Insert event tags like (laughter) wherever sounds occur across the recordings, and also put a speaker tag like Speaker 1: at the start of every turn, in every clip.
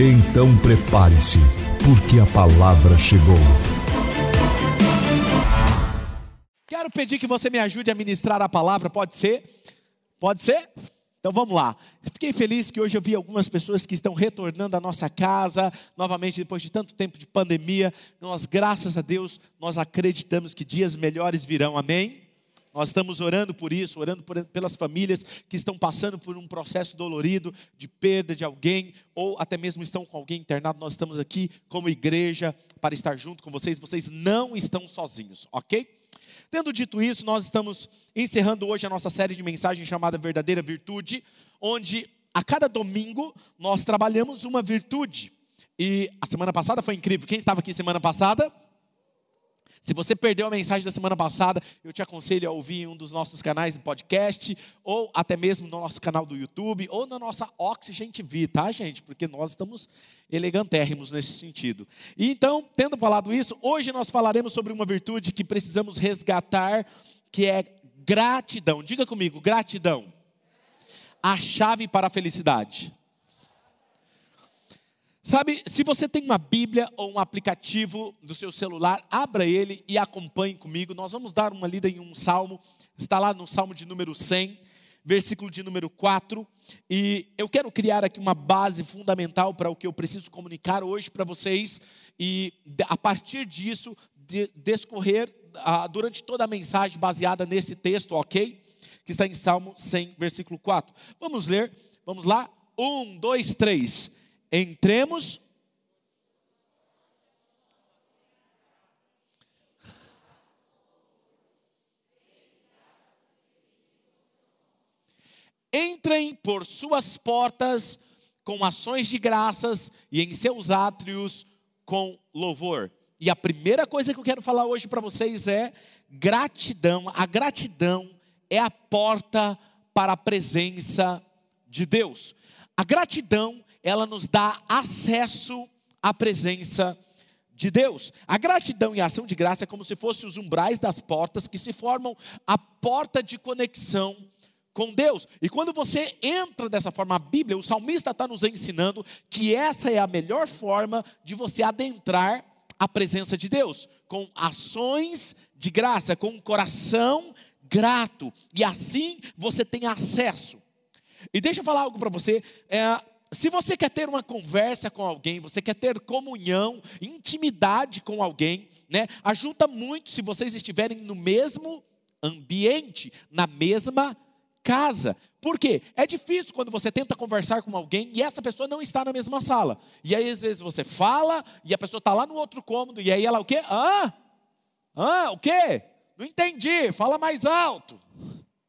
Speaker 1: Então prepare-se, porque a palavra chegou.
Speaker 2: Quero pedir que você me ajude a ministrar a palavra, pode ser? Pode ser? Então vamos lá. Fiquei feliz que hoje eu vi algumas pessoas que estão retornando à nossa casa, novamente depois de tanto tempo de pandemia. Nós, graças a Deus, nós acreditamos que dias melhores virão. Amém? Nós estamos orando por isso, orando por, pelas famílias que estão passando por um processo dolorido de perda de alguém, ou até mesmo estão com alguém internado. Nós estamos aqui como igreja para estar junto com vocês. Vocês não estão sozinhos, ok? Tendo dito isso, nós estamos encerrando hoje a nossa série de mensagens chamada Verdadeira Virtude, onde a cada domingo nós trabalhamos uma virtude. E a semana passada foi incrível. Quem estava aqui semana passada? Se você perdeu a mensagem da semana passada, eu te aconselho a ouvir em um dos nossos canais de podcast, ou até mesmo no nosso canal do YouTube, ou na nossa Oxygen TV, tá, gente? Porque nós estamos elegantérrimos nesse sentido. E então, tendo falado isso, hoje nós falaremos sobre uma virtude que precisamos resgatar, que é gratidão. Diga comigo, gratidão. A chave para a felicidade. Sabe, se você tem uma Bíblia ou um aplicativo do seu celular, abra ele e acompanhe comigo. Nós vamos dar uma lida em um salmo, está lá no salmo de número 100, versículo de número 4. E eu quero criar aqui uma base fundamental para o que eu preciso comunicar hoje para vocês, e a partir disso, de, descorrer durante toda a mensagem baseada nesse texto, ok? Que está em Salmo 100, versículo 4. Vamos ler, vamos lá? Um, dois, três entremos. Entrem por suas portas com ações de graças e em seus átrios com louvor. E a primeira coisa que eu quero falar hoje para vocês é gratidão. A gratidão é a porta para a presença de Deus. A gratidão ela nos dá acesso à presença de Deus. A gratidão e a ação de graça é como se fossem os umbrais das portas que se formam a porta de conexão com Deus. E quando você entra dessa forma, a Bíblia, o salmista está nos ensinando que essa é a melhor forma de você adentrar a presença de Deus, com ações de graça, com um coração grato, e assim você tem acesso. E deixa eu falar algo para você. É, se você quer ter uma conversa com alguém, você quer ter comunhão, intimidade com alguém, né? Ajuda muito se vocês estiverem no mesmo ambiente, na mesma casa. Por quê? É difícil quando você tenta conversar com alguém e essa pessoa não está na mesma sala. E aí, às vezes, você fala e a pessoa está lá no outro cômodo, e aí ela o quê? Ah? Ah, o quê? Não entendi, fala mais alto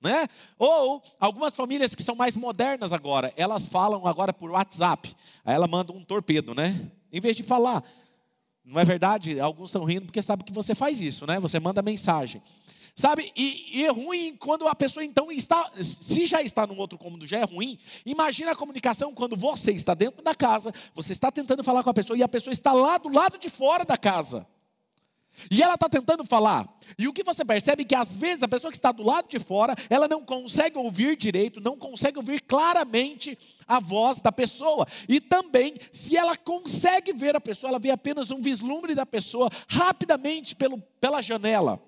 Speaker 2: né? Ou algumas famílias que são mais modernas agora, elas falam agora por WhatsApp. Aí ela manda um torpedo, né? Em vez de falar. Não é verdade? Alguns estão rindo porque sabem que você faz isso, né? Você manda mensagem. Sabe? E, e, é ruim quando a pessoa então está, se já está num outro cômodo, já é ruim. Imagina a comunicação quando você está dentro da casa, você está tentando falar com a pessoa e a pessoa está lá do lado de fora da casa. E ela está tentando falar. E o que você percebe é que às vezes a pessoa que está do lado de fora, ela não consegue ouvir direito, não consegue ouvir claramente a voz da pessoa. E também, se ela consegue ver a pessoa, ela vê apenas um vislumbre da pessoa rapidamente pelo, pela janela.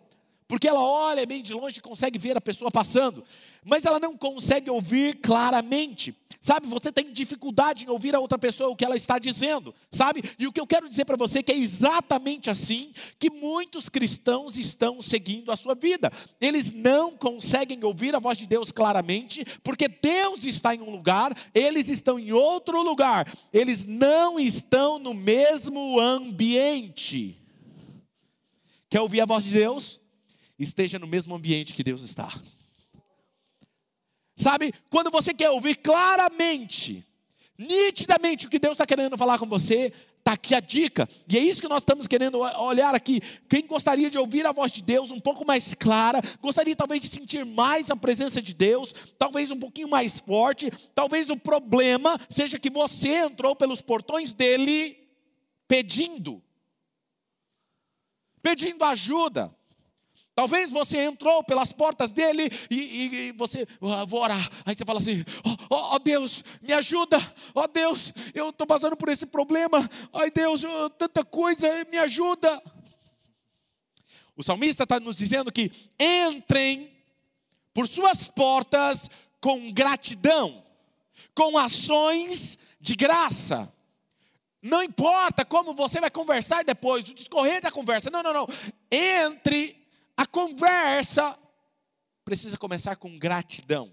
Speaker 2: Porque ela olha bem de longe e consegue ver a pessoa passando, mas ela não consegue ouvir claramente. Sabe, você tem dificuldade em ouvir a outra pessoa o que ela está dizendo, sabe? E o que eu quero dizer para você é que é exatamente assim que muitos cristãos estão seguindo a sua vida. Eles não conseguem ouvir a voz de Deus claramente, porque Deus está em um lugar, eles estão em outro lugar. Eles não estão no mesmo ambiente. Quer ouvir a voz de Deus? Esteja no mesmo ambiente que Deus está. Sabe, quando você quer ouvir claramente, nitidamente o que Deus está querendo falar com você, está aqui a dica. E é isso que nós estamos querendo olhar aqui. Quem gostaria de ouvir a voz de Deus um pouco mais clara, gostaria talvez de sentir mais a presença de Deus, talvez um pouquinho mais forte, talvez o problema seja que você entrou pelos portões dele pedindo, pedindo ajuda. Talvez você entrou pelas portas dele e, e, e você, ah, vou orar. Aí você fala assim: ó oh, oh, Deus, me ajuda. Ó oh, Deus, eu estou passando por esse problema. Ai Deus, tanta coisa, me ajuda. O salmista está nos dizendo que entrem por suas portas com gratidão, com ações de graça. Não importa como você vai conversar depois, o discorrer da conversa. Não, não, não. Entre a conversa precisa começar com gratidão.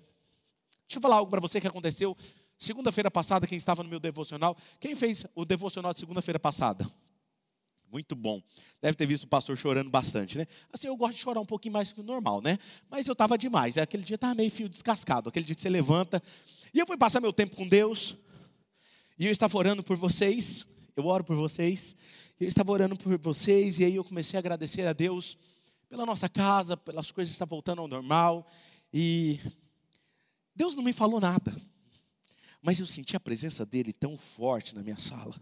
Speaker 2: Deixa eu falar algo para você que aconteceu segunda-feira passada, quem estava no meu devocional. Quem fez o devocional de segunda-feira passada? Muito bom. Deve ter visto o pastor chorando bastante, né? Assim, eu gosto de chorar um pouquinho mais que o normal, né? Mas eu estava demais. Aquele dia estava meio fio descascado. Aquele dia que você levanta. E eu fui passar meu tempo com Deus. E eu estava orando por vocês. Eu oro por vocês. Eu estava orando por vocês. E aí eu comecei a agradecer a Deus pela nossa casa, pelas coisas que estão voltando ao normal. E Deus não me falou nada. Mas eu senti a presença dele tão forte na minha sala.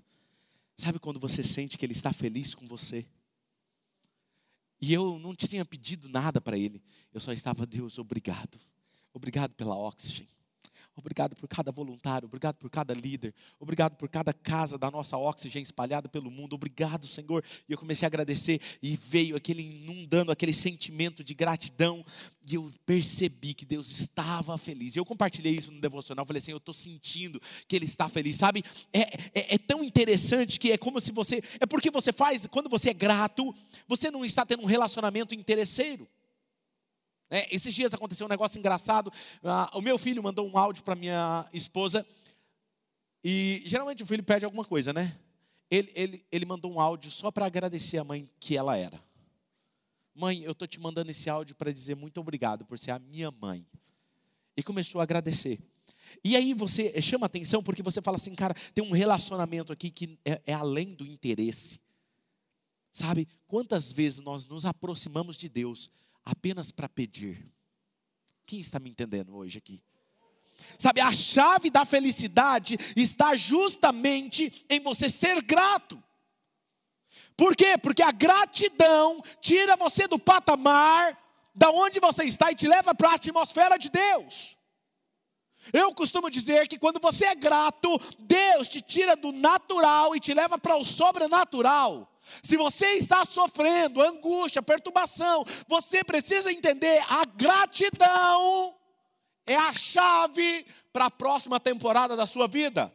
Speaker 2: Sabe quando você sente que ele está feliz com você? E eu não tinha pedido nada para ele. Eu só estava, Deus, obrigado. Obrigado pela oxigênio. Obrigado por cada voluntário, obrigado por cada líder, obrigado por cada casa da nossa oxigênio espalhada pelo mundo. Obrigado, Senhor. E eu comecei a agradecer e veio aquele inundando aquele sentimento de gratidão e eu percebi que Deus estava feliz. E eu compartilhei isso no devocional, falei assim, eu estou sentindo que Ele está feliz, sabe? É, é, é tão interessante que é como se você, é porque você faz, quando você é grato, você não está tendo um relacionamento interesseiro. É, esses dias aconteceu um negócio engraçado. Ah, o meu filho mandou um áudio para minha esposa. E geralmente o filho pede alguma coisa, né? Ele, ele, ele mandou um áudio só para agradecer a mãe que ela era. Mãe, eu estou te mandando esse áudio para dizer muito obrigado por ser a minha mãe. E começou a agradecer. E aí você chama atenção porque você fala assim, cara, tem um relacionamento aqui que é, é além do interesse. Sabe, quantas vezes nós nos aproximamos de Deus apenas para pedir. Quem está me entendendo hoje aqui? Sabe, a chave da felicidade está justamente em você ser grato. Por quê? Porque a gratidão tira você do patamar da onde você está e te leva para a atmosfera de Deus. Eu costumo dizer que quando você é grato, Deus te tira do natural e te leva para o sobrenatural. Se você está sofrendo angústia, perturbação, você precisa entender: a gratidão é a chave para a próxima temporada da sua vida.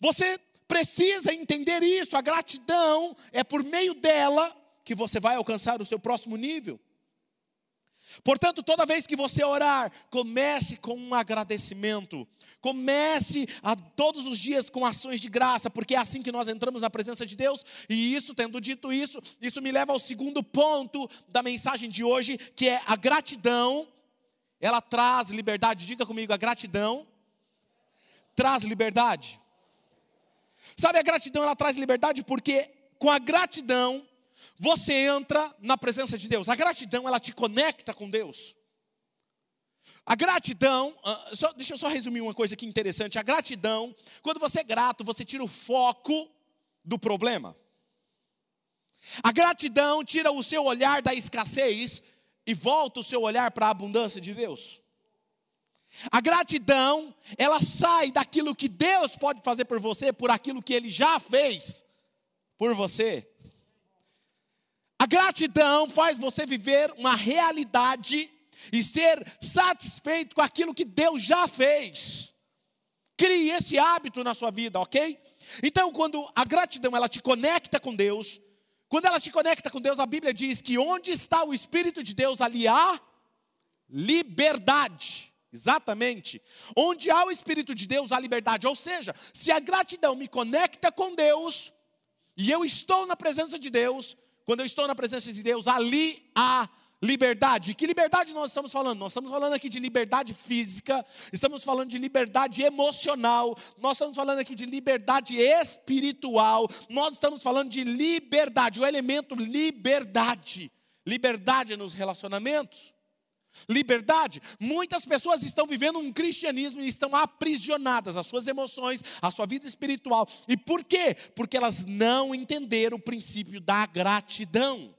Speaker 2: Você precisa entender isso, a gratidão é por meio dela que você vai alcançar o seu próximo nível. Portanto, toda vez que você orar, comece com um agradecimento. Comece a todos os dias com ações de graça, porque é assim que nós entramos na presença de Deus. E isso, tendo dito isso, isso me leva ao segundo ponto da mensagem de hoje, que é a gratidão. Ela traz liberdade. Diga comigo, a gratidão traz liberdade. Sabe, a gratidão ela traz liberdade porque com a gratidão você entra na presença de Deus. A gratidão, ela te conecta com Deus. A gratidão, uh, só, deixa eu só resumir uma coisa aqui interessante. A gratidão, quando você é grato, você tira o foco do problema. A gratidão tira o seu olhar da escassez e volta o seu olhar para a abundância de Deus. A gratidão, ela sai daquilo que Deus pode fazer por você, por aquilo que Ele já fez por você. A gratidão faz você viver uma realidade e ser satisfeito com aquilo que Deus já fez. Crie esse hábito na sua vida, ok? Então, quando a gratidão ela te conecta com Deus, quando ela te conecta com Deus, a Bíblia diz que onde está o Espírito de Deus, ali há liberdade. Exatamente. Onde há o Espírito de Deus, há liberdade. Ou seja, se a gratidão me conecta com Deus, e eu estou na presença de Deus, quando eu estou na presença de Deus, ali há liberdade. Que liberdade nós estamos falando? Nós estamos falando aqui de liberdade física, estamos falando de liberdade emocional, nós estamos falando aqui de liberdade espiritual, nós estamos falando de liberdade, o elemento liberdade. Liberdade nos relacionamentos. Liberdade. Muitas pessoas estão vivendo um cristianismo e estão aprisionadas as suas emoções, a sua vida espiritual. E por quê? Porque elas não entenderam o princípio da gratidão.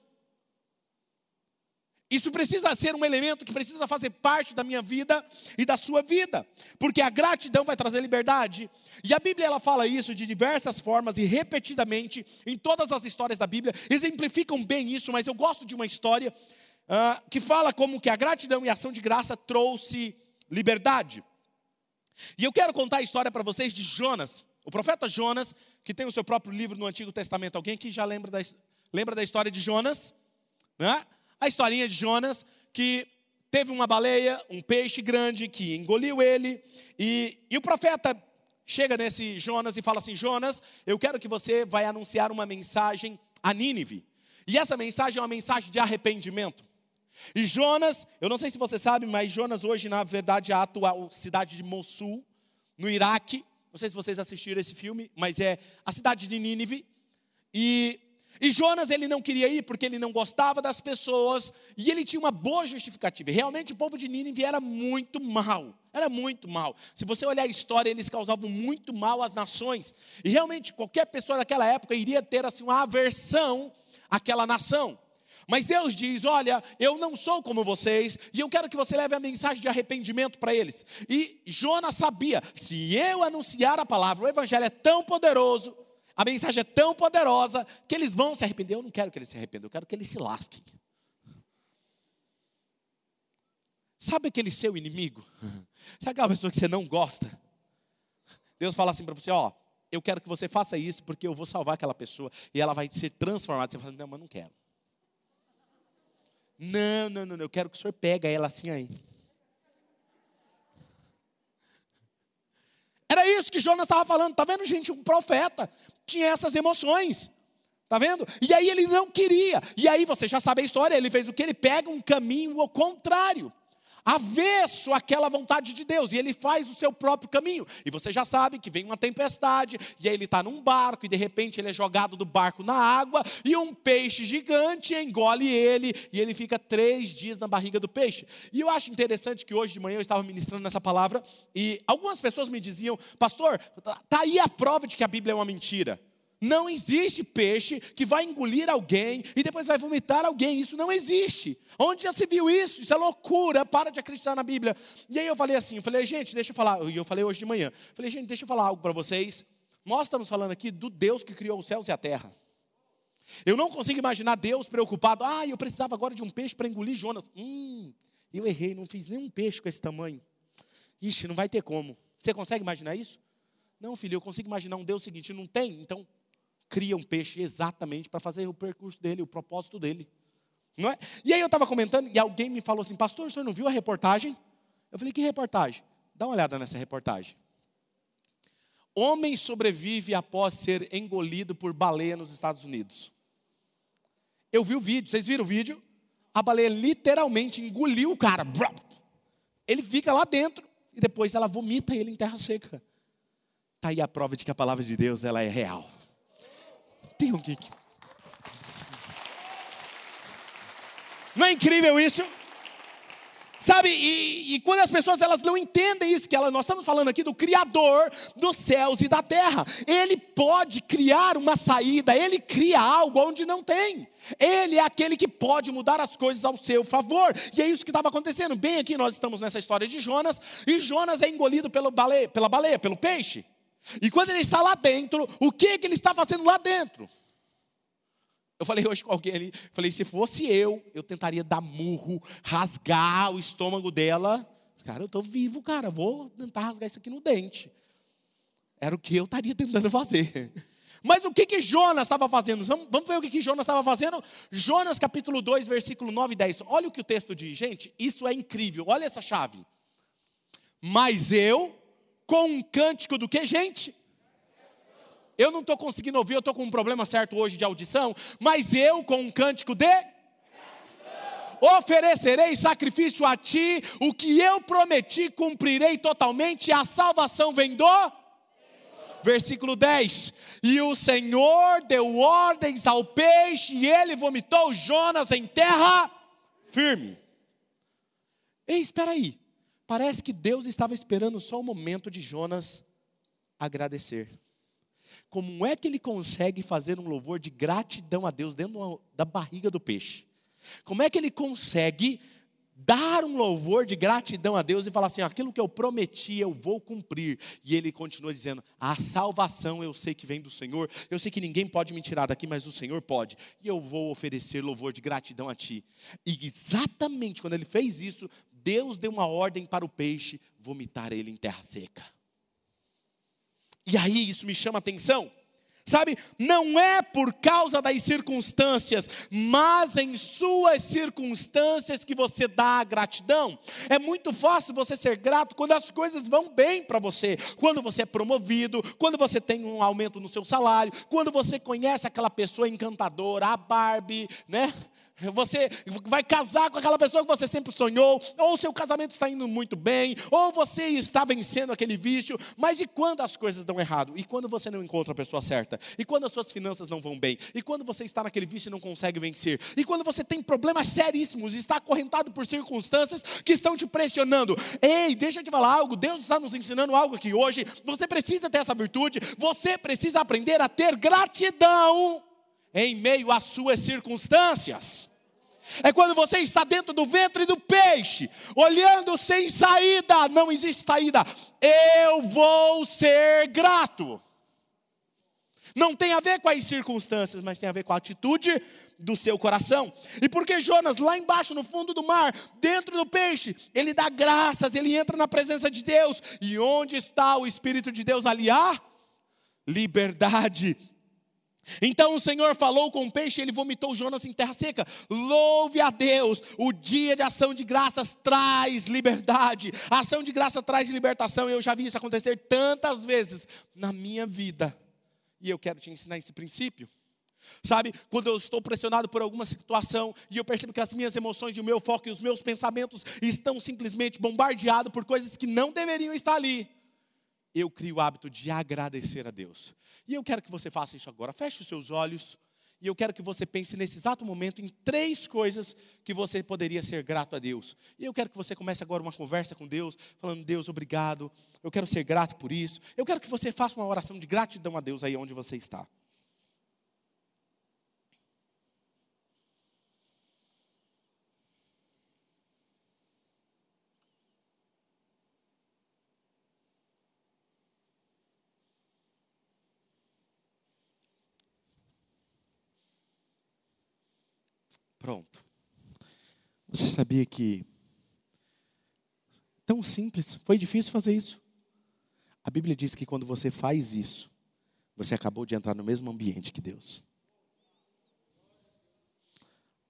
Speaker 2: Isso precisa ser um elemento que precisa fazer parte da minha vida e da sua vida, porque a gratidão vai trazer liberdade. E a Bíblia ela fala isso de diversas formas e repetidamente em todas as histórias da Bíblia exemplificam bem isso. Mas eu gosto de uma história uh, que fala como que a gratidão e a ação de graça trouxe liberdade. E eu quero contar a história para vocês de Jonas, o profeta Jonas, que tem o seu próprio livro no Antigo Testamento. Alguém que já lembra da, lembra da história de Jonas? Né? a historinha de Jonas, que teve uma baleia, um peixe grande que engoliu ele, e, e o profeta chega nesse Jonas e fala assim: Jonas, eu quero que você vai anunciar uma mensagem a Nínive. E essa mensagem é uma mensagem de arrependimento. E Jonas, eu não sei se você sabe, mas Jonas hoje, na verdade, é a atual cidade de Mossul, no Iraque. Não sei se vocês assistiram esse filme, mas é a cidade de Nínive. E e Jonas ele não queria ir porque ele não gostava das pessoas e ele tinha uma boa justificativa. Realmente o povo de Nínive era muito mal, era muito mal. Se você olhar a história, eles causavam muito mal às nações. E realmente qualquer pessoa daquela época iria ter assim uma aversão àquela nação. Mas Deus diz: Olha, eu não sou como vocês, e eu quero que você leve a mensagem de arrependimento para eles. E Jonas sabia: se eu anunciar a palavra, o evangelho é tão poderoso, a mensagem é tão poderosa que eles vão se arrepender. Eu não quero que eles se arrependam, eu quero que eles se lasquem. Sabe aquele seu inimigo? (laughs) Sabe aquela pessoa que você não gosta? Deus fala assim para você: Ó, eu quero que você faça isso porque eu vou salvar aquela pessoa e ela vai ser transformada. Você fala: Não, mas não quero. Não, não, não, eu quero que o senhor pegue ela assim aí. Era isso que Jonas estava falando. Tá vendo, gente? Um profeta tinha essas emoções. Tá vendo? E aí ele não queria. E aí você já sabe a história, ele fez o que? Ele pega um caminho ao contrário avesso àquela vontade de Deus, e ele faz o seu próprio caminho. E você já sabe que vem uma tempestade, e aí ele está num barco, e de repente ele é jogado do barco na água, e um peixe gigante engole ele, e ele fica três dias na barriga do peixe. E eu acho interessante que hoje de manhã eu estava ministrando nessa palavra, e algumas pessoas me diziam, pastor, está aí a prova de que a Bíblia é uma mentira. Não existe peixe que vai engolir alguém e depois vai vomitar alguém. Isso não existe. Onde já se viu isso? Isso é loucura. Para de acreditar na Bíblia. E aí eu falei assim, eu falei, gente, deixa eu falar. E eu falei hoje de manhã. Falei, gente, deixa eu falar algo para vocês. Nós estamos falando aqui do Deus que criou os céus e a terra. Eu não consigo imaginar Deus preocupado. Ah, eu precisava agora de um peixe para engolir Jonas. Hum, eu errei, não fiz nenhum peixe com esse tamanho. Ixi, não vai ter como. Você consegue imaginar isso? Não, filho, eu consigo imaginar um Deus seguinte, não tem? Então, cria um peixe exatamente para fazer o percurso dele, o propósito dele. Não é? E aí eu estava comentando e alguém me falou assim, pastor, o senhor não viu a reportagem? Eu falei, que reportagem? Dá uma olhada nessa reportagem. Homem sobrevive após ser engolido por baleia nos Estados Unidos. Eu vi o vídeo, vocês viram o vídeo? A baleia literalmente engoliu o cara. Ele fica lá dentro e depois ela vomita ele em terra seca. Está aí a prova de que a palavra de Deus ela é real. Tem um geek. Não é incrível isso? Sabe, e, e, quando as pessoas elas não entendem isso, que nós estamos falando aqui do Criador dos céus e da terra. Ele pode criar uma saída, ele cria algo onde não tem. Ele é aquele que pode mudar as coisas ao seu favor. E é isso que estava acontecendo. Bem aqui nós estamos nessa história de Jonas, e Jonas é engolido pelo baleia, pela baleia, pelo peixe. E quando ele está lá dentro, o que, que ele está fazendo lá dentro? Eu falei hoje com alguém ali, falei, se fosse eu, eu tentaria dar murro, rasgar o estômago dela. Cara, eu estou vivo, cara, vou tentar rasgar isso aqui no dente. Era o que eu estaria tentando fazer. (laughs) Mas o que que Jonas estava fazendo? Vamos, vamos ver o que que Jonas estava fazendo? Jonas capítulo 2, versículo 9 e 10. Olha o que o texto diz, gente, isso é incrível. Olha essa chave. Mas eu com um cântico do que, gente? Eu não estou conseguindo ouvir, eu estou com um problema certo hoje de audição, mas eu com um cântico de. oferecerei sacrifício a ti, o que eu prometi cumprirei totalmente, a salvação vem do. Versículo 10: E o Senhor deu ordens ao peixe, e ele vomitou Jonas em terra firme. Ei, espera aí. Parece que Deus estava esperando só o momento de Jonas agradecer. Como é que ele consegue fazer um louvor de gratidão a Deus dentro da barriga do peixe? Como é que ele consegue dar um louvor de gratidão a Deus e falar assim: aquilo que eu prometi eu vou cumprir. E ele continua dizendo: a salvação eu sei que vem do Senhor, eu sei que ninguém pode me tirar daqui, mas o Senhor pode, e eu vou oferecer louvor de gratidão a ti. E exatamente quando ele fez isso, Deus deu uma ordem para o peixe vomitar ele em terra seca. E aí isso me chama atenção. Sabe, não é por causa das circunstâncias, mas em suas circunstâncias que você dá a gratidão. É muito fácil você ser grato quando as coisas vão bem para você, quando você é promovido, quando você tem um aumento no seu salário, quando você conhece aquela pessoa encantadora, a Barbie, né? Você vai casar com aquela pessoa que você sempre sonhou, ou seu casamento está indo muito bem, ou você está vencendo aquele vício, mas e quando as coisas dão errado? E quando você não encontra a pessoa certa? E quando as suas finanças não vão bem? E quando você está naquele vício e não consegue vencer? E quando você tem problemas seríssimos e está acorrentado por circunstâncias que estão te pressionando? Ei, deixa eu te falar algo, Deus está nos ensinando algo aqui hoje. Você precisa ter essa virtude, você precisa aprender a ter gratidão em meio às suas circunstâncias. É quando você está dentro do ventre do peixe, olhando sem saída, não existe saída. Eu vou ser grato. Não tem a ver com as circunstâncias, mas tem a ver com a atitude do seu coração. E porque Jonas, lá embaixo, no fundo do mar, dentro do peixe, ele dá graças, ele entra na presença de Deus. E onde está o Espírito de Deus ali? Há liberdade. Então o Senhor falou com o peixe, ele vomitou Jonas em terra seca. Louve a Deus, o dia de ação de graças traz liberdade. A ação de graça traz libertação. Eu já vi isso acontecer tantas vezes na minha vida. E eu quero te ensinar esse princípio. Sabe, quando eu estou pressionado por alguma situação e eu percebo que as minhas emoções o meu foco e os meus pensamentos estão simplesmente bombardeados por coisas que não deveriam estar ali, eu crio o hábito de agradecer a Deus. E eu quero que você faça isso agora. Feche os seus olhos. E eu quero que você pense nesse exato momento em três coisas que você poderia ser grato a Deus. E eu quero que você comece agora uma conversa com Deus, falando: Deus, obrigado, eu quero ser grato por isso. Eu quero que você faça uma oração de gratidão a Deus aí onde você está. Pronto. Você sabia que tão simples, foi difícil fazer isso. A Bíblia diz que quando você faz isso, você acabou de entrar no mesmo ambiente que Deus.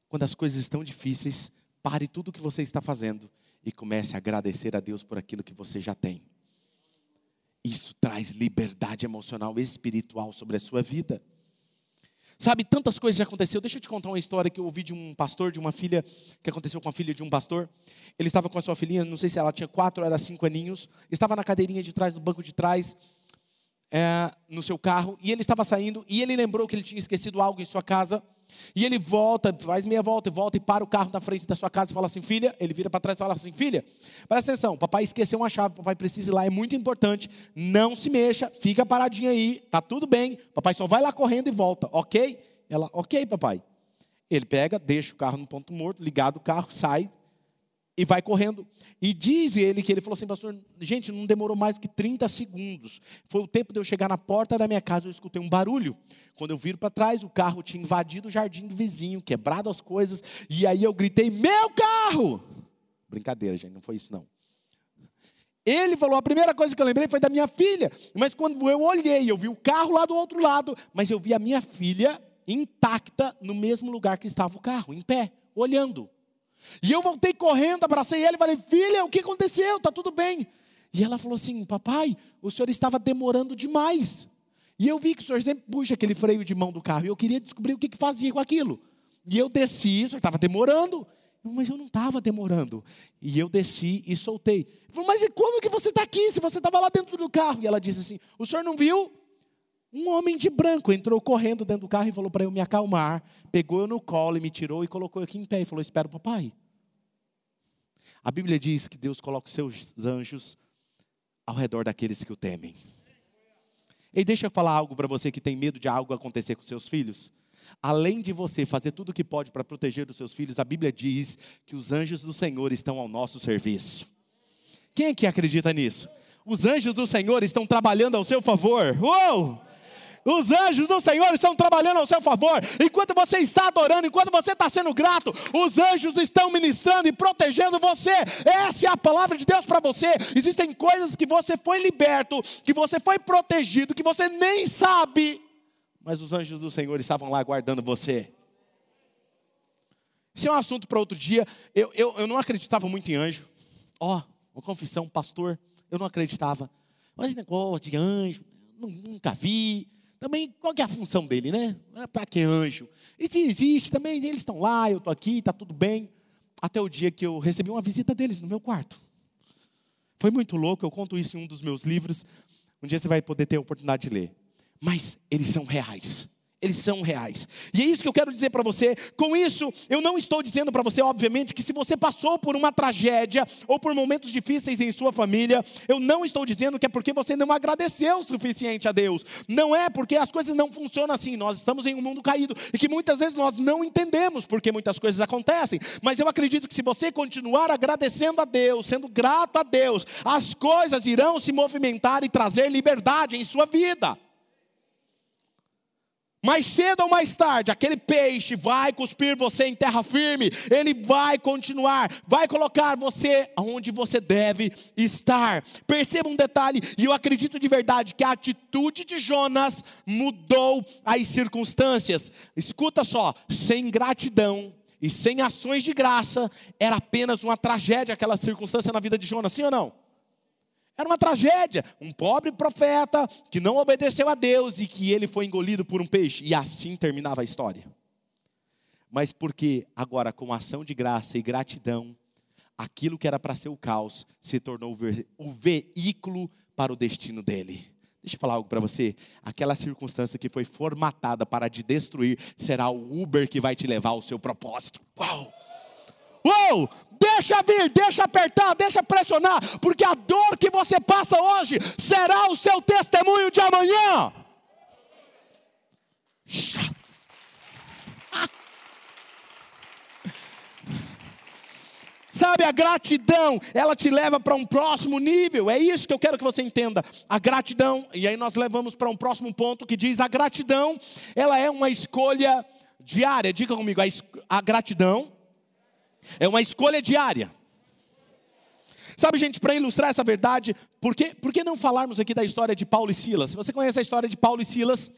Speaker 2: Quando as coisas estão difíceis, pare tudo o que você está fazendo e comece a agradecer a Deus por aquilo que você já tem. Isso traz liberdade emocional e espiritual sobre a sua vida. Sabe, tantas coisas já aconteceu. Deixa eu te contar uma história que eu ouvi de um pastor, de uma filha, que aconteceu com a filha de um pastor. Ele estava com a sua filhinha, não sei se ela tinha quatro ou era cinco aninhos. Estava na cadeirinha de trás, no banco de trás, é, no seu carro. E ele estava saindo e ele lembrou que ele tinha esquecido algo em sua casa. E ele volta, faz meia volta e volta e para o carro na frente da sua casa e fala assim: Filha, ele vira para trás e fala assim: Filha, presta atenção, papai esqueceu uma chave, papai precisa ir lá, é muito importante, não se mexa, fica paradinha aí, tá tudo bem, papai só vai lá correndo e volta, ok? Ela, ok, papai. Ele pega, deixa o carro no ponto morto, ligado o carro, sai, e vai correndo. E diz ele que ele falou assim, pastor, gente, não demorou mais que 30 segundos. Foi o tempo de eu chegar na porta da minha casa, eu escutei um barulho. Quando eu viro para trás, o carro tinha invadido o jardim do vizinho, quebrado as coisas, e aí eu gritei: "Meu carro!" Brincadeira, gente, não foi isso não. Ele falou, a primeira coisa que eu lembrei foi da minha filha. Mas quando eu olhei, eu vi o carro lá do outro lado, mas eu vi a minha filha intacta no mesmo lugar que estava o carro, em pé, olhando. E eu voltei correndo, abracei ela e falei: Filha, o que aconteceu? Está tudo bem? E ela falou assim: Papai, o senhor estava demorando demais. E eu vi que o senhor sempre puxa aquele freio de mão do carro. E eu queria descobrir o que, que fazia com aquilo. E eu desci, o senhor estava demorando. Mas eu não estava demorando. E eu desci e soltei. Ele falou, mas e como que você está aqui se você estava lá dentro do carro? E ela disse assim: O senhor não viu? Um homem de branco entrou correndo dentro do carro e falou para eu me acalmar. Pegou eu no colo e me tirou e colocou aqui em pé e falou: Espera o papai. A Bíblia diz que Deus coloca os seus anjos ao redor daqueles que o temem. E deixa eu falar algo para você que tem medo de algo acontecer com seus filhos. Além de você fazer tudo o que pode para proteger os seus filhos, a Bíblia diz que os anjos do Senhor estão ao nosso serviço. Quem é que acredita nisso? Os anjos do Senhor estão trabalhando ao seu favor. Uou! Os anjos do Senhor estão trabalhando ao seu favor. Enquanto você está adorando, enquanto você está sendo grato, os anjos estão ministrando e protegendo você. Essa é a palavra de Deus para você. Existem coisas que você foi liberto, que você foi protegido, que você nem sabe, mas os anjos do Senhor estavam lá guardando você. Isso é um assunto para outro dia. Eu, eu, eu não acreditava muito em anjo. Ó, oh, uma confissão, pastor, eu não acreditava. Mas negócio de anjo, nunca vi. Também, qual é a função dele, né? É para que anjo? E se existe, também eles estão lá, eu estou aqui, está tudo bem. Até o dia que eu recebi uma visita deles no meu quarto. Foi muito louco, eu conto isso em um dos meus livros. Um dia você vai poder ter a oportunidade de ler. Mas eles são reais eles são reais. E é isso que eu quero dizer para você. Com isso, eu não estou dizendo para você, obviamente, que se você passou por uma tragédia ou por momentos difíceis em sua família, eu não estou dizendo que é porque você não agradeceu o suficiente a Deus. Não é porque as coisas não funcionam assim. Nós estamos em um mundo caído e que muitas vezes nós não entendemos porque muitas coisas acontecem. Mas eu acredito que se você continuar agradecendo a Deus, sendo grato a Deus, as coisas irão se movimentar e trazer liberdade em sua vida. Mais cedo ou mais tarde, aquele peixe vai cuspir você em terra firme, ele vai continuar, vai colocar você onde você deve estar. Perceba um detalhe, e eu acredito de verdade que a atitude de Jonas mudou as circunstâncias. Escuta só, sem gratidão e sem ações de graça, era apenas uma tragédia aquela circunstância na vida de Jonas, sim ou não? Era uma tragédia. Um pobre profeta que não obedeceu a Deus e que ele foi engolido por um peixe. E assim terminava a história. Mas porque agora, com ação de graça e gratidão, aquilo que era para ser o caos se tornou o veículo para o destino dele. Deixa eu falar algo para você. Aquela circunstância que foi formatada para te destruir será o Uber que vai te levar ao seu propósito. Uau! Uou! Deixa vir, deixa apertar, deixa pressionar, porque a dor que você passa hoje será o seu testemunho de amanhã. (laughs) Sabe, a gratidão, ela te leva para um próximo nível. É isso que eu quero que você entenda. A gratidão, e aí nós levamos para um próximo ponto que diz: a gratidão, ela é uma escolha diária. Diga comigo, a, a gratidão é uma escolha diária. Sabe, gente, para ilustrar essa verdade, por que, por que não falarmos aqui da história de Paulo e Silas? Você conhece a história de Paulo e Silas,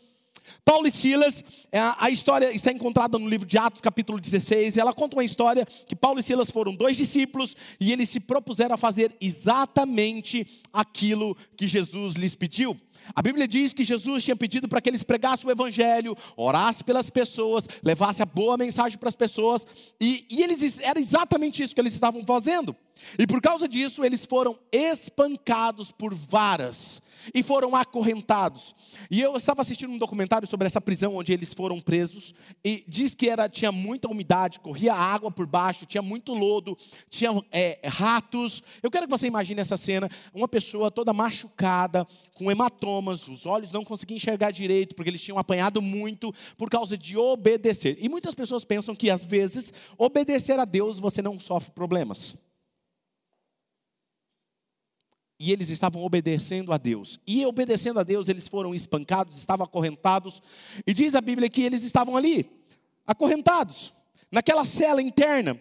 Speaker 2: Paulo e Silas, é, a história está encontrada no livro de Atos, capítulo 16, e ela conta uma história que Paulo e Silas foram dois discípulos e eles se propuseram a fazer exatamente aquilo que Jesus lhes pediu. A Bíblia diz que Jesus tinha pedido para que eles pregassem o Evangelho, orassem pelas pessoas, levassem a boa mensagem para as pessoas, e, e eles, era exatamente isso que eles estavam fazendo. E por causa disso, eles foram espancados por varas e foram acorrentados. E eu estava assistindo um documentário sobre essa prisão onde eles foram presos e diz que era tinha muita umidade, corria água por baixo, tinha muito lodo, tinha é, ratos. Eu quero que você imagine essa cena: uma pessoa toda machucada, com hematomas, os olhos não conseguiam enxergar direito porque eles tinham apanhado muito por causa de obedecer. E muitas pessoas pensam que às vezes obedecer a Deus você não sofre problemas e eles estavam obedecendo a Deus. E obedecendo a Deus, eles foram espancados, estavam acorrentados. E diz a Bíblia que eles estavam ali, acorrentados, naquela cela interna.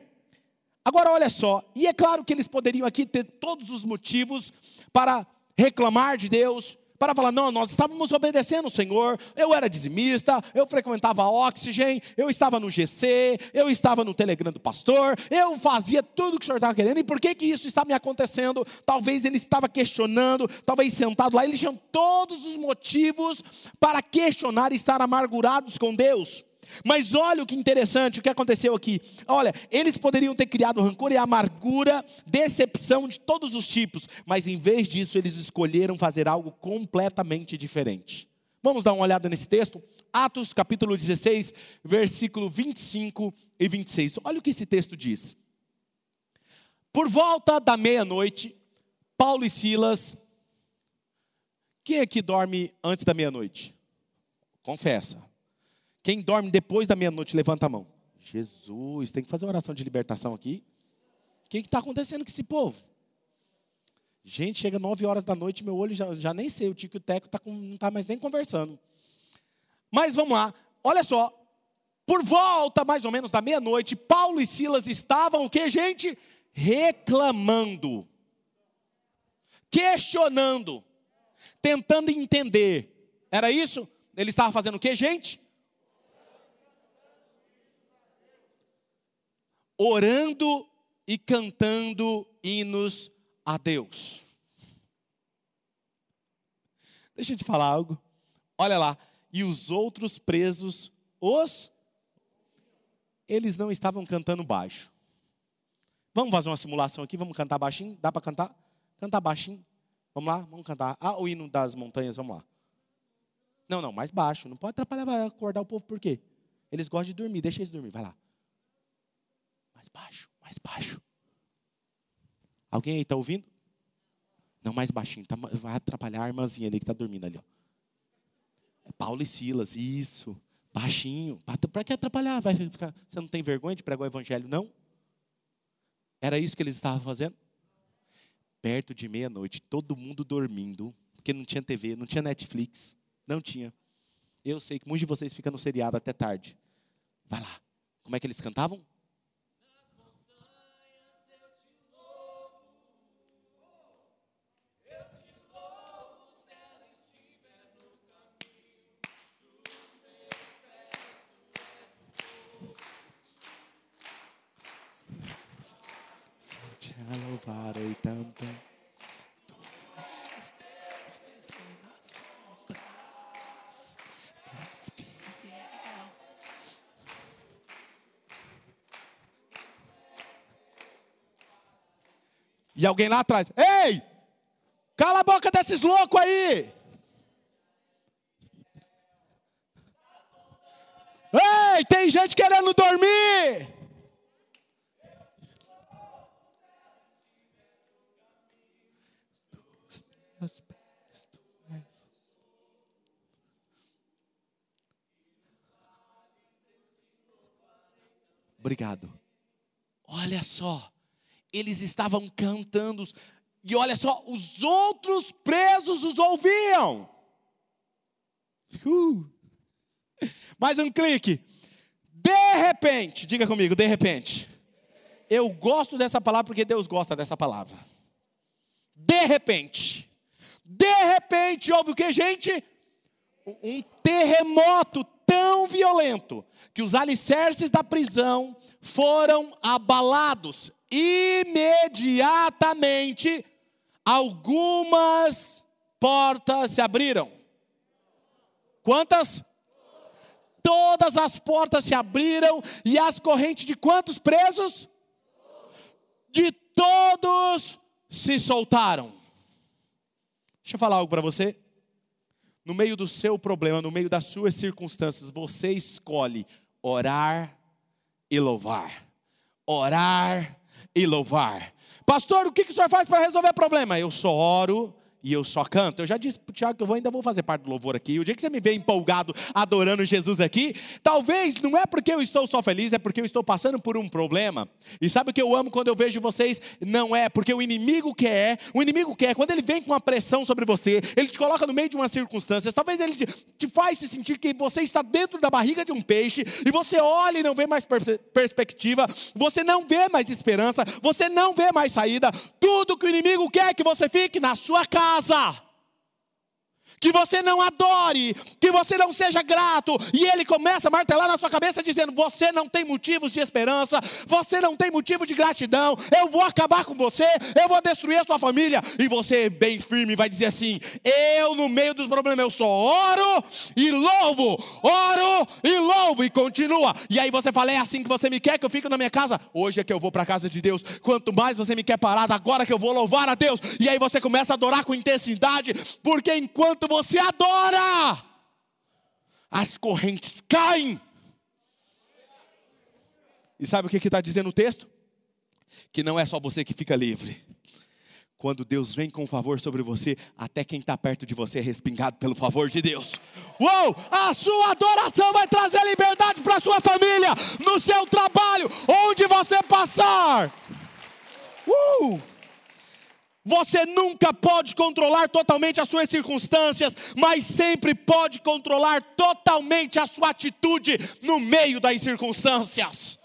Speaker 2: Agora olha só, e é claro que eles poderiam aqui ter todos os motivos para reclamar de Deus, para falar: não, nós estávamos obedecendo o Senhor, eu era dizimista, eu frequentava a Oxygen, eu estava no GC, eu estava no Telegram do pastor, eu fazia tudo que o Senhor estava querendo, e por que, que isso está me acontecendo? Talvez ele estava questionando, talvez sentado lá, eles tinham todos os motivos para questionar e estar amargurados com Deus. Mas olha o que interessante, o que aconteceu aqui. Olha, eles poderiam ter criado rancor e amargura, decepção de todos os tipos, mas em vez disso, eles escolheram fazer algo completamente diferente. Vamos dar uma olhada nesse texto? Atos capítulo 16, versículo 25 e 26. Olha o que esse texto diz. Por volta da meia-noite, Paulo e Silas. Quem aqui dorme antes da meia-noite? Confessa. Quem dorme depois da meia-noite, levanta a mão. Jesus, tem que fazer oração de libertação aqui. O que está acontecendo com esse povo? Gente, chega nove horas da noite, meu olho já, já nem sei, o Tico e o Teco tá com, não está mais nem conversando. Mas vamos lá, olha só. Por volta, mais ou menos, da meia-noite, Paulo e Silas estavam o que, gente? Reclamando, questionando, tentando entender. Era isso? Ele estava fazendo o que, gente? Orando e cantando hinos a Deus. Deixa eu te falar algo. Olha lá. E os outros presos, os. Eles não estavam cantando baixo. Vamos fazer uma simulação aqui? Vamos cantar baixinho? Dá para cantar? Cantar baixinho. Vamos lá? Vamos cantar. Ah, o hino das montanhas, vamos lá. Não, não, mais baixo. Não pode atrapalhar, vai acordar o povo, por quê? Eles gostam de dormir, deixa eles dormir, vai lá. Mais baixo, mais baixo. Alguém aí está ouvindo? Não, mais baixinho. Tá, vai atrapalhar a irmãzinha ali que está dormindo ali. Ó. É Paulo e Silas, isso. Baixinho. Para que atrapalhar? Vai ficar, você não tem vergonha de pregar o evangelho, não? Era isso que eles estavam fazendo? Perto de meia-noite, todo mundo dormindo, porque não tinha TV, não tinha Netflix, não tinha. Eu sei que muitos de vocês ficam no seriado até tarde. Vai lá. Como é que eles cantavam? E alguém lá atrás, ei, cala a boca desses loucos aí. Ei, tem gente querendo dormir. Obrigado. Olha só, eles estavam cantando, e olha só, os outros presos os ouviam. Uh. Mais um clique. De repente, diga comigo, de repente. Eu gosto dessa palavra porque Deus gosta dessa palavra. De repente. De repente, houve o que, gente? Um terremoto tão violento que os alicerces da prisão foram abalados. Imediatamente, algumas portas se abriram. Quantas? Todas as portas se abriram e as correntes de quantos presos? De todos se soltaram. Deixa eu falar algo para você no meio do seu problema, no meio das suas circunstâncias, você escolhe orar e louvar. Orar e louvar. Pastor, o que, que o senhor faz para resolver problema? Eu só oro e eu só canto. Eu já disse para o Tiago que eu vou, ainda vou fazer parte do louvor aqui. O dia que você me vê empolgado adorando Jesus aqui, talvez não é porque eu estou só feliz, é porque eu estou passando por um problema. E sabe o que eu amo quando eu vejo vocês? Não é porque o inimigo quer, o inimigo quer, quando ele vem com uma pressão sobre você, ele te coloca no meio de uma circunstância, talvez ele te, te faz se sentir que você está dentro da barriga de um peixe, e você olha e não vê mais per perspectiva, você não vê mais esperança, você não vê mais saída. Tudo que o inimigo quer é que você fique na sua casa casa. Que você não adore, que você não seja grato, e ele começa a martelar na sua cabeça dizendo: Você não tem motivos de esperança, você não tem motivo de gratidão, eu vou acabar com você, eu vou destruir a sua família, e você, bem firme, vai dizer assim: Eu, no meio dos problemas, eu só oro e louvo, oro e louvo, e continua, e aí você fala: É assim que você me quer que eu fique na minha casa? Hoje é que eu vou para a casa de Deus, quanto mais você me quer parado, agora que eu vou louvar a Deus, e aí você começa a adorar com intensidade, porque enquanto você adora, as correntes caem. E sabe o que está dizendo o texto? Que não é só você que fica livre. Quando Deus vem com favor sobre você, até quem está perto de você é respingado pelo favor de Deus. Uou! A sua adoração vai trazer liberdade para a sua família, no seu trabalho, onde você passar. Uh! Você nunca pode controlar totalmente as suas circunstâncias, mas sempre pode controlar totalmente a sua atitude no meio das circunstâncias.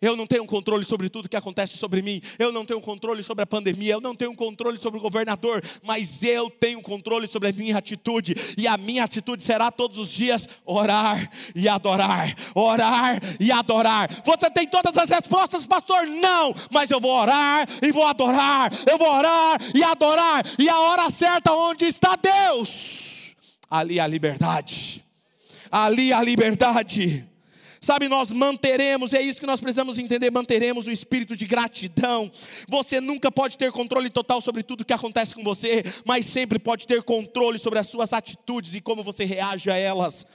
Speaker 2: Eu não tenho controle sobre tudo que acontece sobre mim. Eu não tenho controle sobre a pandemia. Eu não tenho controle sobre o governador. Mas eu tenho controle sobre a minha atitude. E a minha atitude será todos os dias orar e adorar. Orar e adorar. Você tem todas as respostas, pastor? Não. Mas eu vou orar e vou adorar. Eu vou orar e adorar. E a hora certa, onde está Deus? Ali a liberdade. Ali a liberdade. Sabe, nós manteremos, é isso que nós precisamos entender, manteremos o espírito de gratidão. Você nunca pode ter controle total sobre tudo que acontece com você, mas sempre pode ter controle sobre as suas atitudes e como você reage a elas.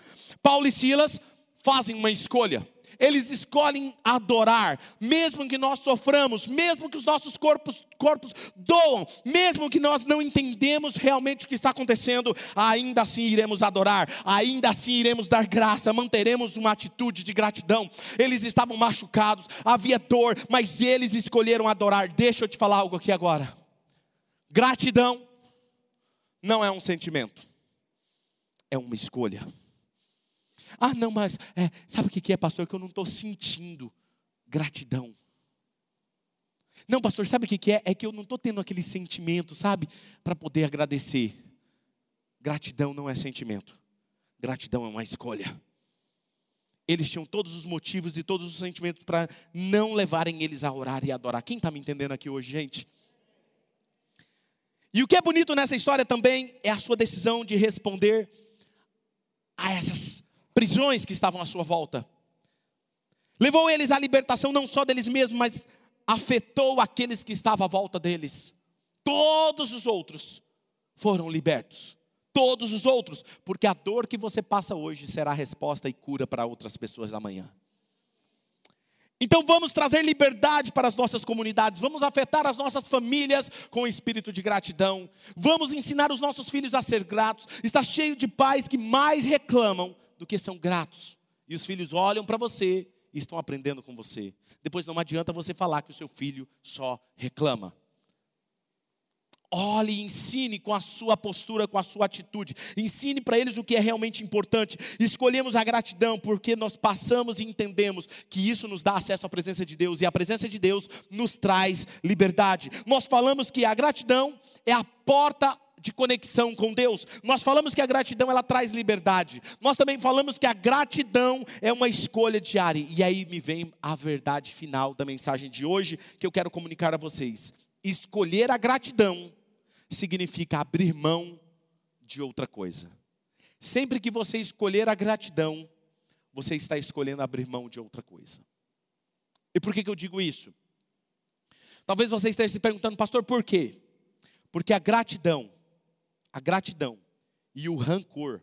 Speaker 2: Paulo e Silas fazem uma escolha eles escolhem adorar, mesmo que nós soframos, mesmo que os nossos corpos, corpos doam, mesmo que nós não entendemos realmente o que está acontecendo, ainda assim iremos adorar, ainda assim iremos dar graça, manteremos uma atitude de gratidão. Eles estavam machucados, havia dor, mas eles escolheram adorar. Deixa eu te falar algo aqui agora. Gratidão não é um sentimento, é uma escolha. Ah, não, mas é, sabe o que é, pastor? Que eu não estou sentindo gratidão. Não, pastor, sabe o que é? É que eu não estou tendo aquele sentimento, sabe? Para poder agradecer. Gratidão não é sentimento, gratidão é uma escolha. Eles tinham todos os motivos e todos os sentimentos para não levarem eles a orar e adorar. Quem está me entendendo aqui hoje, gente? E o que é bonito nessa história também é a sua decisão de responder a essas prisões que estavam à sua volta. Levou eles à libertação não só deles mesmos, mas afetou aqueles que estavam à volta deles. Todos os outros foram libertos. Todos os outros, porque a dor que você passa hoje será resposta e cura para outras pessoas amanhã. Então vamos trazer liberdade para as nossas comunidades, vamos afetar as nossas famílias com o espírito de gratidão, vamos ensinar os nossos filhos a ser gratos. Está cheio de pais que mais reclamam do que são gratos. E os filhos olham para você e estão aprendendo com você. Depois não adianta você falar que o seu filho só reclama. Olhe e ensine com a sua postura, com a sua atitude. Ensine para eles o que é realmente importante. Escolhemos a gratidão porque nós passamos e entendemos que isso nos dá acesso à presença de Deus e a presença de Deus nos traz liberdade. Nós falamos que a gratidão é a porta de conexão com Deus. Nós falamos que a gratidão ela traz liberdade. Nós também falamos que a gratidão é uma escolha diária. E aí me vem a verdade final da mensagem de hoje que eu quero comunicar a vocês. Escolher a gratidão significa abrir mão de outra coisa. Sempre que você escolher a gratidão, você está escolhendo abrir mão de outra coisa. E por que, que eu digo isso? Talvez você esteja se perguntando, pastor, por quê? Porque a gratidão a gratidão e o rancor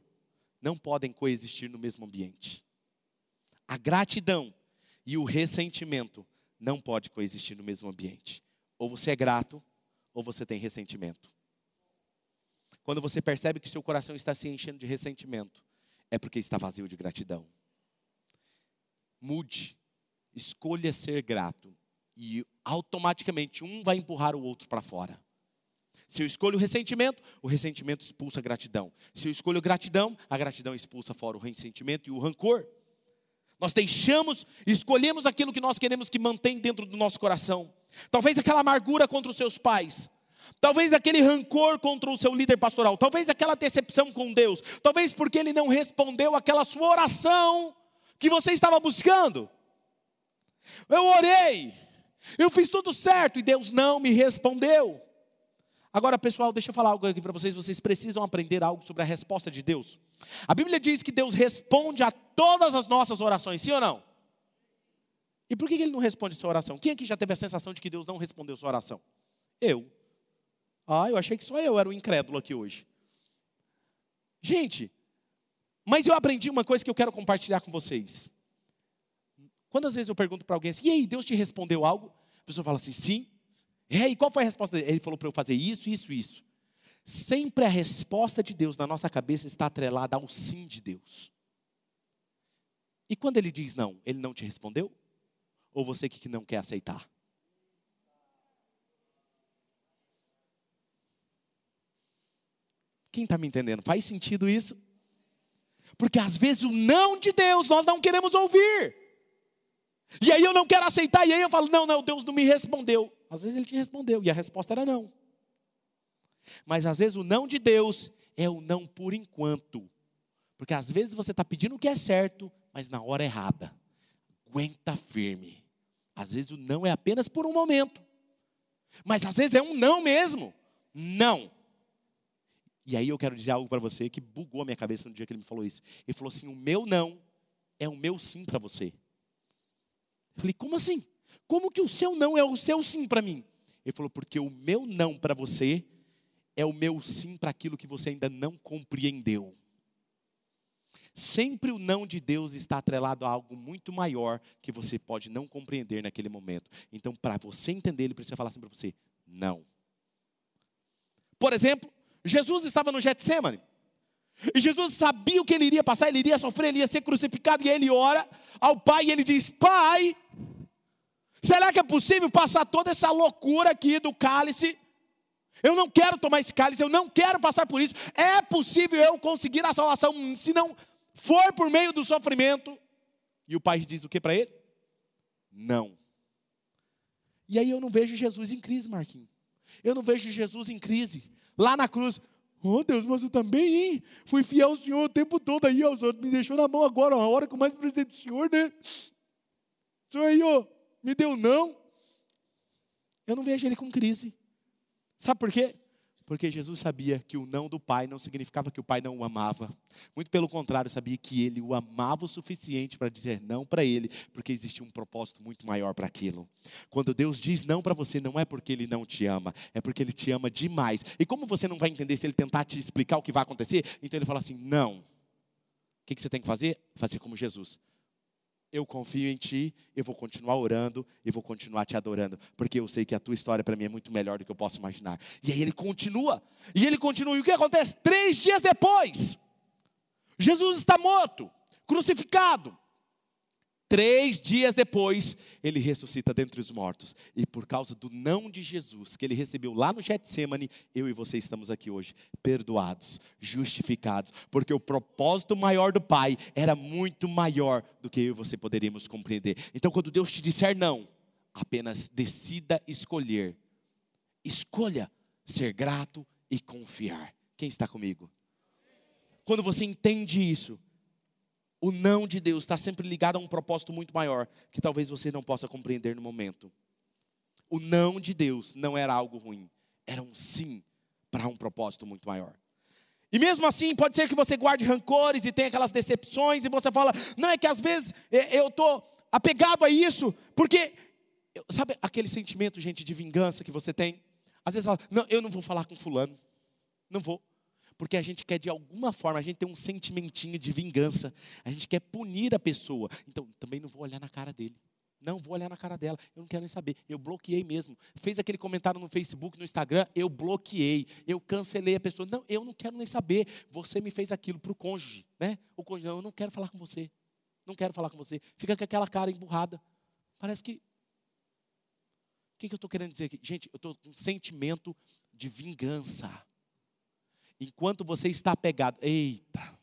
Speaker 2: não podem coexistir no mesmo ambiente. A gratidão e o ressentimento não podem coexistir no mesmo ambiente. Ou você é grato, ou você tem ressentimento. Quando você percebe que seu coração está se enchendo de ressentimento, é porque está vazio de gratidão. Mude, escolha ser grato, e automaticamente um vai empurrar o outro para fora. Se eu escolho o ressentimento, o ressentimento expulsa a gratidão. Se eu escolho gratidão, a gratidão expulsa fora o ressentimento e o rancor. Nós deixamos, escolhemos aquilo que nós queremos que mantém dentro do nosso coração. Talvez aquela amargura contra os seus pais, Talvez aquele rancor contra o seu líder pastoral, talvez aquela decepção com Deus, talvez porque ele não respondeu aquela sua oração que você estava buscando. Eu orei, eu fiz tudo certo e Deus não me respondeu. Agora, pessoal, deixa eu falar algo aqui para vocês. Vocês precisam aprender algo sobre a resposta de Deus. A Bíblia diz que Deus responde a todas as nossas orações, sim ou não? E por que ele não responde sua oração? Quem aqui já teve a sensação de que Deus não respondeu sua oração? Eu. Ah, eu achei que só eu era o incrédulo aqui hoje. Gente, mas eu aprendi uma coisa que eu quero compartilhar com vocês. Quantas vezes eu pergunto para alguém assim, e aí, Deus te respondeu algo? A pessoa fala assim, sim. É, e qual foi a resposta dele? Ele falou para eu fazer isso, isso, isso. Sempre a resposta de Deus na nossa cabeça está atrelada ao sim de Deus. E quando ele diz não, ele não te respondeu? Ou você que não quer aceitar? Quem está me entendendo? Faz sentido isso? Porque às vezes o não de Deus nós não queremos ouvir. E aí eu não quero aceitar, e aí eu falo: não, não, Deus não me respondeu. Às vezes ele te respondeu, e a resposta era não. Mas às vezes o não de Deus é o não por enquanto. Porque às vezes você está pedindo o que é certo, mas na hora errada. Aguenta firme. Às vezes o não é apenas por um momento. Mas às vezes é um não mesmo. Não. E aí eu quero dizer algo para você que bugou a minha cabeça no dia que ele me falou isso. Ele falou assim: o meu não é o meu sim para você. Eu falei, como assim? Como que o seu não é o seu sim para mim? Ele falou, porque o meu não para você é o meu sim para aquilo que você ainda não compreendeu. Sempre o não de Deus está atrelado a algo muito maior que você pode não compreender naquele momento. Então, para você entender, ele precisa falar assim para você: não. Por exemplo, Jesus estava no Getsemane. E Jesus sabia o que ele iria passar, ele iria sofrer, ele ia ser crucificado, e ele ora ao Pai e ele diz: Pai, será que é possível passar toda essa loucura aqui do cálice? Eu não quero tomar esse cálice, eu não quero passar por isso. É possível eu conseguir a salvação se não for por meio do sofrimento? E o Pai diz o que para ele? Não. E aí eu não vejo Jesus em crise, Marquinhos. Eu não vejo Jesus em crise. Lá na cruz, Oh Deus, mas eu também, hein? Fui fiel ao Senhor o tempo todo aí, ó. O Senhor me deixou na mão agora, a hora que eu mais precisei do Senhor, né? Senhor aí, ó, me deu não. Eu não vejo ele com crise. Sabe por quê? Porque Jesus sabia que o não do Pai não significava que o Pai não o amava. Muito pelo contrário, sabia que ele o amava o suficiente para dizer não para ele, porque existia um propósito muito maior para aquilo. Quando Deus diz não para você, não é porque ele não te ama, é porque ele te ama demais. E como você não vai entender se ele tentar te explicar o que vai acontecer, então ele fala assim: não. O que você tem que fazer? Fazer como Jesus eu confio em ti, eu vou continuar orando e vou continuar te adorando, porque eu sei que a tua história para mim é muito melhor do que eu posso imaginar. E aí ele continua, e ele continua, e o que acontece? Três dias depois, Jesus está morto, crucificado. Três dias depois, ele ressuscita dentre os mortos. E por causa do não de Jesus, que ele recebeu lá no Getsemane, eu e você estamos aqui hoje, perdoados, justificados. Porque o propósito maior do Pai era muito maior do que eu e você poderíamos compreender. Então, quando Deus te disser não, apenas decida escolher. Escolha ser grato e confiar. Quem está comigo? Quando você entende isso, o não de Deus está sempre ligado a um propósito muito maior, que talvez você não possa compreender no momento. O não de Deus não era algo ruim, era um sim para um propósito muito maior. E mesmo assim, pode ser que você guarde rancores e tenha aquelas decepções, e você fala, não, é que às vezes é, eu estou apegado a isso, porque, sabe aquele sentimento, gente, de vingança que você tem? Às vezes fala, não, eu não vou falar com fulano, não vou porque a gente quer de alguma forma, a gente tem um sentimentinho de vingança, a gente quer punir a pessoa. Então, também não vou olhar na cara dele. Não vou olhar na cara dela, eu não quero nem saber. Eu bloqueei mesmo. Fez aquele comentário no Facebook, no Instagram, eu bloqueei, eu cancelei a pessoa. Não, eu não quero nem saber. Você me fez aquilo para o cônjuge, né? O cônjuge, não, eu não quero falar com você. Não quero falar com você. Fica com aquela cara emburrada. Parece que. O que, que eu estou querendo dizer aqui? Gente, eu estou com um sentimento de vingança. Enquanto você está apegado, eita,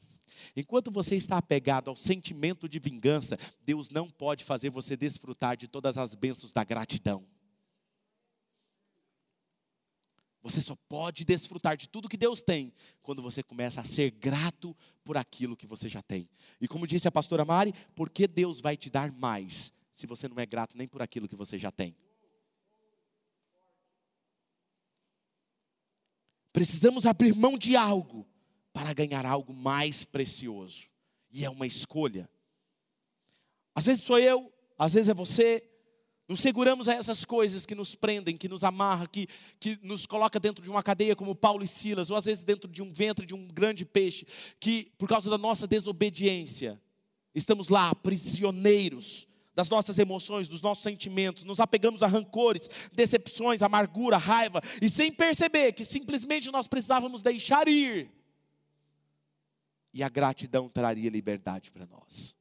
Speaker 2: enquanto você está apegado ao sentimento de vingança, Deus não pode fazer você desfrutar de todas as bênçãos da gratidão. Você só pode desfrutar de tudo que Deus tem quando você começa a ser grato por aquilo que você já tem. E como disse a pastora Mari, por que Deus vai te dar mais se você não é grato nem por aquilo que você já tem? Precisamos abrir mão de algo para ganhar algo mais precioso. E é uma escolha. Às vezes sou eu, às vezes é você, nos seguramos a essas coisas que nos prendem, que nos amarram, que, que nos coloca dentro de uma cadeia como Paulo e Silas, ou às vezes dentro de um ventre de um grande peixe, que por causa da nossa desobediência, estamos lá prisioneiros das nossas emoções, dos nossos sentimentos, nos apegamos a rancores, decepções, amargura, raiva, e sem perceber que simplesmente nós precisávamos deixar ir, e a gratidão traria liberdade para nós.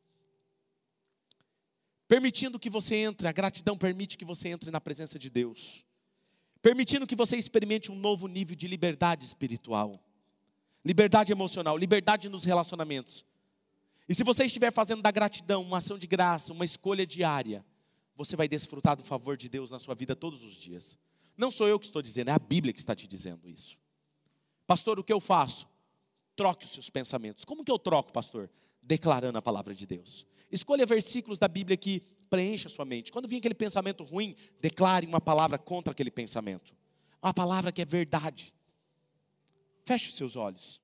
Speaker 2: Permitindo que você entre, a gratidão permite que você entre na presença de Deus, permitindo que você experimente um novo nível de liberdade espiritual, liberdade emocional, liberdade nos relacionamentos. E se você estiver fazendo da gratidão uma ação de graça, uma escolha diária, você vai desfrutar do favor de Deus na sua vida todos os dias. Não sou eu que estou dizendo, é a Bíblia que está te dizendo isso. Pastor, o que eu faço? Troque os seus pensamentos. Como que eu troco, pastor? Declarando a palavra de Deus. Escolha versículos da Bíblia que preencha a sua mente. Quando vir aquele pensamento ruim, declare uma palavra contra aquele pensamento. Uma palavra que é verdade. Feche os seus olhos.